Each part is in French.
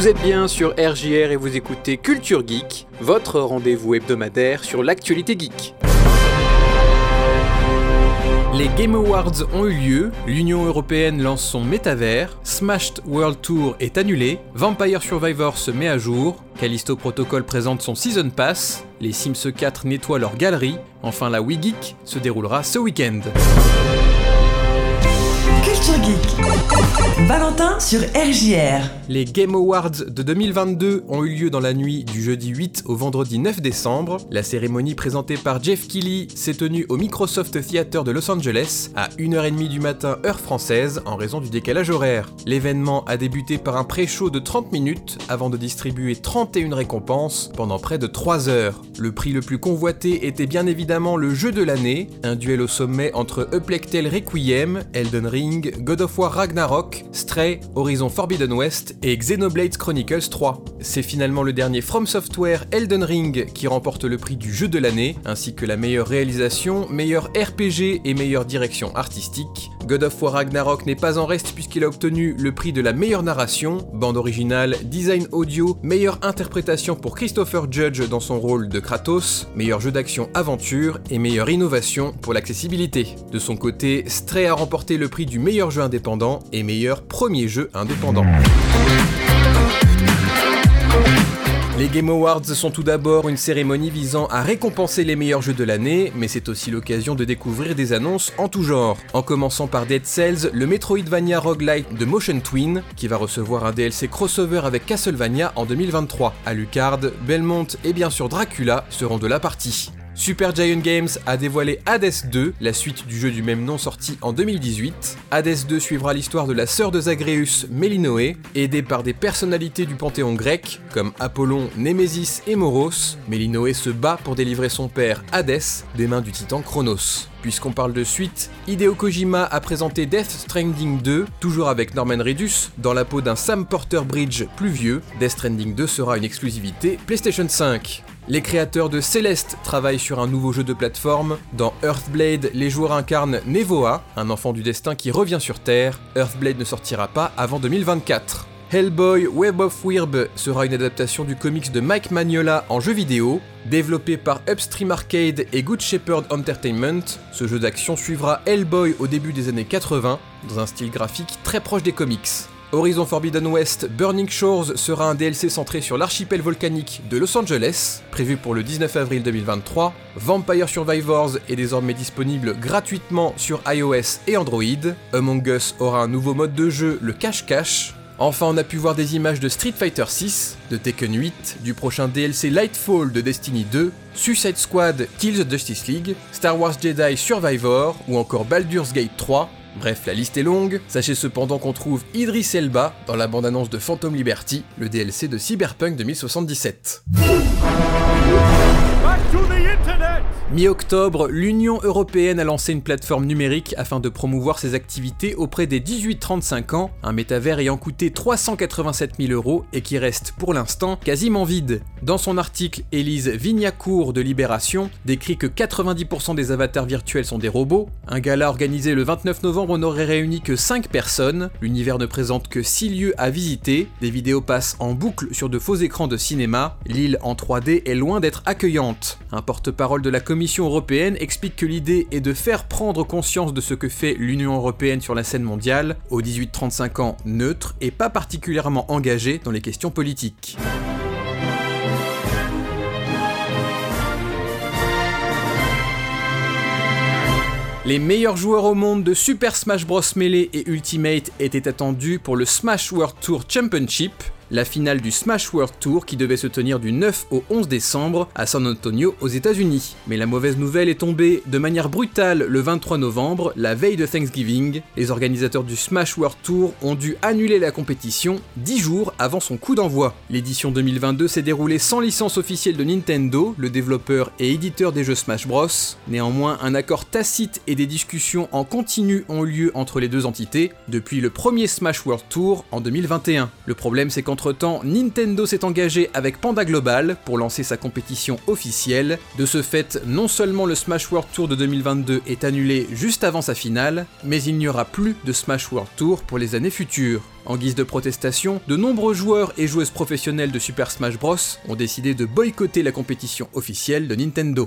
Vous êtes bien sur RJR et vous écoutez Culture Geek, votre rendez-vous hebdomadaire sur l'actualité geek. Les Game Awards ont eu lieu, l'Union Européenne lance son métavers, Smashed World Tour est annulé, Vampire Survivor se met à jour, Callisto Protocol présente son Season Pass, les Sims 4 nettoient leur galerie, enfin la Wii Geek se déroulera ce week-end. Valentin sur RJR. Les Game Awards de 2022 ont eu lieu dans la nuit du jeudi 8 au vendredi 9 décembre. La cérémonie présentée par Jeff Keighley s'est tenue au Microsoft Theater de Los Angeles à 1h30 du matin heure française en raison du décalage horaire. L'événement a débuté par un pré-show de 30 minutes avant de distribuer 31 récompenses pendant près de 3 heures. Le prix le plus convoité était bien évidemment le jeu de l'année, un duel au sommet entre Uplectel Requiem, Elden Ring, God of War Ragnarok, Horizon Forbidden West et Xenoblade Chronicles 3. C'est finalement le dernier From Software Elden Ring qui remporte le prix du jeu de l'année, ainsi que la meilleure réalisation, meilleur RPG et meilleure direction artistique. God of War Ragnarok n'est pas en reste puisqu'il a obtenu le prix de la meilleure narration, bande originale, design audio, meilleure interprétation pour Christopher Judge dans son rôle de Kratos, meilleur jeu d'action aventure et meilleure innovation pour l'accessibilité. De son côté, Stray a remporté le prix du meilleur jeu indépendant et meilleur premier jeu indépendant. Les Game Awards sont tout d'abord une cérémonie visant à récompenser les meilleurs jeux de l'année, mais c'est aussi l'occasion de découvrir des annonces en tout genre. En commençant par Dead Cells, le Metroidvania roguelite de Motion Twin, qui va recevoir un DLC crossover avec Castlevania en 2023. Alucard, Belmont et bien sûr Dracula seront de la partie. Super Giant Games a dévoilé Hades 2, la suite du jeu du même nom sorti en 2018. Hades 2 suivra l'histoire de la sœur de Zagreus, Mélinoé, aidée par des personnalités du panthéon grec comme Apollon, Némésis et Moros. Mélinoé se bat pour délivrer son père Hadès des mains du titan Chronos. Puisqu'on parle de suite, Hideo Kojima a présenté Death Stranding 2, toujours avec Norman Reedus, dans la peau d'un Sam Porter Bridge plus vieux. Death Stranding 2 sera une exclusivité PlayStation 5. Les créateurs de Celeste travaillent sur un nouveau jeu de plateforme. Dans Earthblade, les joueurs incarnent Nevoa, un enfant du destin qui revient sur Terre. Earthblade ne sortira pas avant 2024. Hellboy Web of Weird sera une adaptation du comics de Mike Magnola en jeu vidéo. Développé par Upstream Arcade et Good Shepherd Entertainment, ce jeu d'action suivra Hellboy au début des années 80, dans un style graphique très proche des comics. Horizon Forbidden West Burning Shores sera un DLC centré sur l'archipel volcanique de Los Angeles, prévu pour le 19 avril 2023. Vampire Survivors est désormais disponible gratuitement sur iOS et Android. Among Us aura un nouveau mode de jeu, le cache-cache. Enfin, on a pu voir des images de Street Fighter 6, de Tekken 8, du prochain DLC Lightfall de Destiny 2, Suicide Squad Kills the Justice League, Star Wars Jedi Survivor ou encore Baldur's Gate 3, Bref, la liste est longue. Sachez cependant qu'on trouve Idris Elba dans la bande-annonce de Phantom Liberty, le DLC de Cyberpunk 2077. Mi-octobre, l'Union européenne a lancé une plateforme numérique afin de promouvoir ses activités auprès des 18-35 ans, un métavers ayant coûté 387 000 euros et qui reste pour l'instant quasiment vide. Dans son article, Élise Vignacourt de Libération décrit que 90% des avatars virtuels sont des robots. Un gala organisé le 29 novembre n'aurait réuni que 5 personnes. L'univers ne présente que 6 lieux à visiter. Des vidéos passent en boucle sur de faux écrans de cinéma. L'île en 3D est loin d'être accueillante. Un porte-parole de la Commission européenne explique que l'idée est de faire prendre conscience de ce que fait l'Union européenne sur la scène mondiale, aux 18-35 ans neutre et pas particulièrement engagé dans les questions politiques. Les meilleurs joueurs au monde de Super Smash Bros Melee et Ultimate étaient attendus pour le Smash World Tour Championship, la finale du Smash World Tour qui devait se tenir du 9 au 11 décembre à San Antonio aux États-Unis. Mais la mauvaise nouvelle est tombée de manière brutale le 23 novembre, la veille de Thanksgiving. Les organisateurs du Smash World Tour ont dû annuler la compétition 10 jours avant son coup d'envoi. L'édition 2022 s'est déroulée sans licence officielle de Nintendo, le développeur et éditeur des jeux Smash Bros. Néanmoins, un accord tacite et des discussions en continu ont eu lieu entre les deux entités depuis le premier Smash World Tour en 2021. Le problème c'est qu'entre Entre-temps, Nintendo s'est engagé avec Panda Global pour lancer sa compétition officielle. De ce fait, non seulement le Smash World Tour de 2022 est annulé juste avant sa finale, mais il n'y aura plus de Smash World Tour pour les années futures. En guise de protestation, de nombreux joueurs et joueuses professionnelles de Super Smash Bros ont décidé de boycotter la compétition officielle de Nintendo.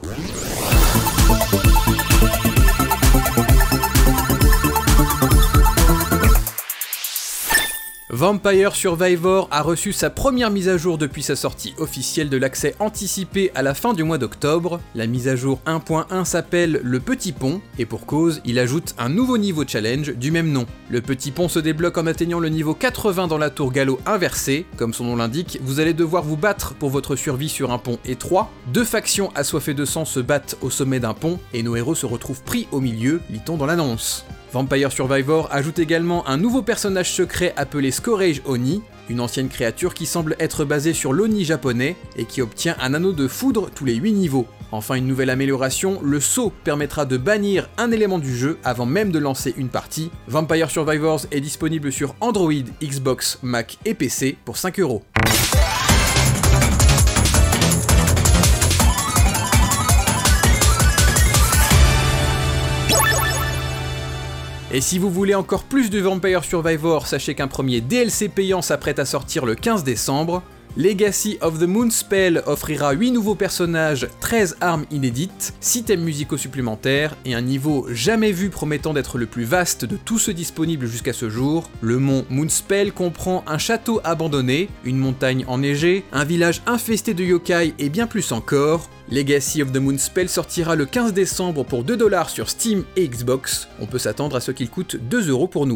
Vampire Survivor a reçu sa première mise à jour depuis sa sortie officielle de l'accès anticipé à la fin du mois d'octobre. La mise à jour 1.1 s'appelle le Petit Pont, et pour cause, il ajoute un nouveau niveau challenge du même nom. Le Petit Pont se débloque en atteignant le niveau 80 dans la tour galop inversée. Comme son nom l'indique, vous allez devoir vous battre pour votre survie sur un pont étroit. Deux factions assoiffées de sang se battent au sommet d'un pont, et nos héros se retrouvent pris au milieu, lit-on dans l'annonce. Vampire Survivor ajoute également un nouveau personnage secret appelé Scourge Oni, une ancienne créature qui semble être basée sur l'Oni japonais et qui obtient un anneau de foudre tous les 8 niveaux. Enfin une nouvelle amélioration, le saut permettra de bannir un élément du jeu avant même de lancer une partie. Vampire Survivors est disponible sur Android, Xbox, Mac et PC pour 5 euros. Et si vous voulez encore plus de Vampire Survivor, sachez qu'un premier DLC payant s'apprête à sortir le 15 décembre. Legacy of the Moon Spell offrira 8 nouveaux personnages, 13 armes inédites, 6 thèmes musicaux supplémentaires et un niveau jamais vu promettant d'être le plus vaste de tous ceux disponibles jusqu'à ce jour. Le mont Moonspell comprend un château abandonné, une montagne enneigée, un village infesté de yokai et bien plus encore. Legacy of the Moon Spell sortira le 15 décembre pour 2$ sur Steam et Xbox. On peut s'attendre à ce qu'il coûte 2€ pour nous.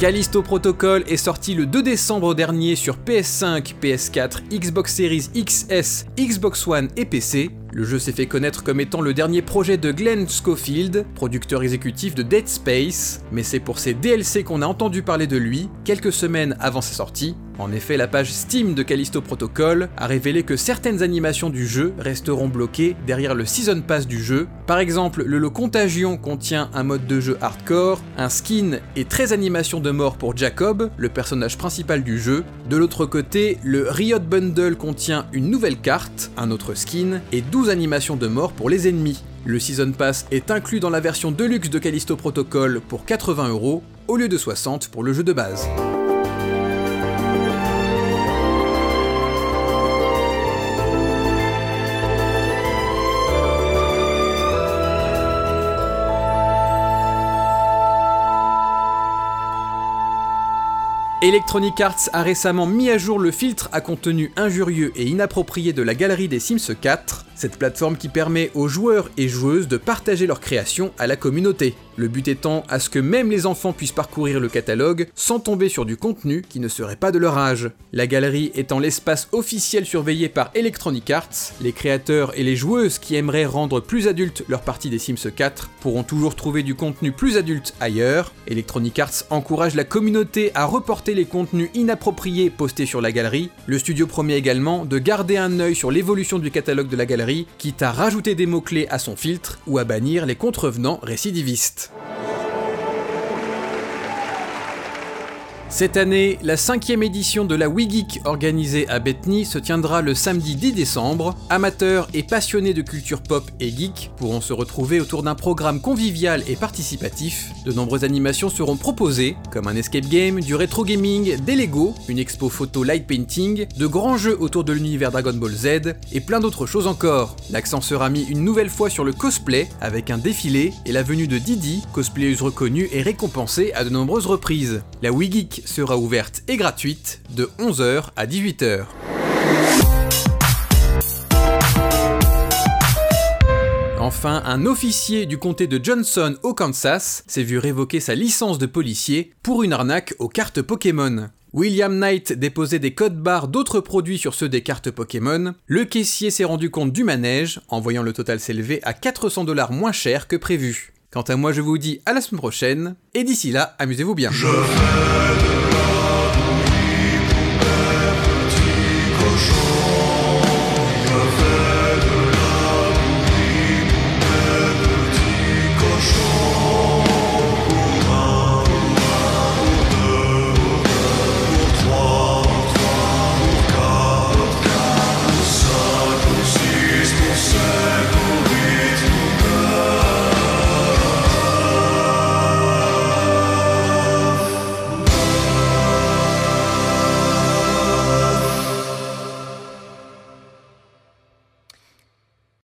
Callisto Protocol est sorti le 2 décembre dernier sur PS5, PS4, Xbox Series XS, Xbox One et PC. Le jeu s'est fait connaître comme étant le dernier projet de Glenn Schofield, producteur exécutif de Dead Space, mais c'est pour ses DLC qu'on a entendu parler de lui quelques semaines avant sa sortie. En effet, la page Steam de Callisto Protocol a révélé que certaines animations du jeu resteront bloquées derrière le Season Pass du jeu. Par exemple, le lot Contagion contient un mode de jeu hardcore, un skin et 13 animations de mort pour Jacob, le personnage principal du jeu. De l'autre côté, le Riot Bundle contient une nouvelle carte, un autre skin et 12 animations de mort pour les ennemis. Le Season Pass est inclus dans la version Deluxe de Callisto Protocol pour 80 euros au lieu de 60 pour le jeu de base. Electronic Arts a récemment mis à jour le filtre à contenu injurieux et inapproprié de la galerie des Sims 4, cette plateforme qui permet aux joueurs et joueuses de partager leurs créations à la communauté. Le but étant à ce que même les enfants puissent parcourir le catalogue sans tomber sur du contenu qui ne serait pas de leur âge. La galerie étant l'espace officiel surveillé par Electronic Arts, les créateurs et les joueuses qui aimeraient rendre plus adulte leur partie des Sims 4 pourront toujours trouver du contenu plus adulte ailleurs. Electronic Arts encourage la communauté à reporter les contenus inappropriés postés sur la galerie. Le studio promet également de garder un œil sur l'évolution du catalogue de la galerie, quitte à rajouter des mots-clés à son filtre ou à bannir les contrevenants récidivistes. Cette année, la cinquième édition de la WeGeek organisée à Bethany se tiendra le samedi 10 décembre. Amateurs et passionnés de culture pop et geek pourront se retrouver autour d'un programme convivial et participatif. De nombreuses animations seront proposées, comme un escape game, du rétro gaming, des Lego, une expo photo light painting, de grands jeux autour de l'univers Dragon Ball Z et plein d'autres choses encore. L'accent sera mis une nouvelle fois sur le cosplay avec un défilé et la venue de Didi, cosplayeuse reconnue et récompensée à de nombreuses reprises. La WeGeek sera ouverte et gratuite de 11h à 18h. Enfin, un officier du comté de Johnson au Kansas s'est vu révoquer sa licence de policier pour une arnaque aux cartes Pokémon. William Knight déposait des codes barres d'autres produits sur ceux des cartes Pokémon. Le caissier s'est rendu compte du manège, en voyant le total s'élever à 400 dollars moins cher que prévu. Quant à moi, je vous dis à la semaine prochaine, et d'ici là, amusez-vous bien.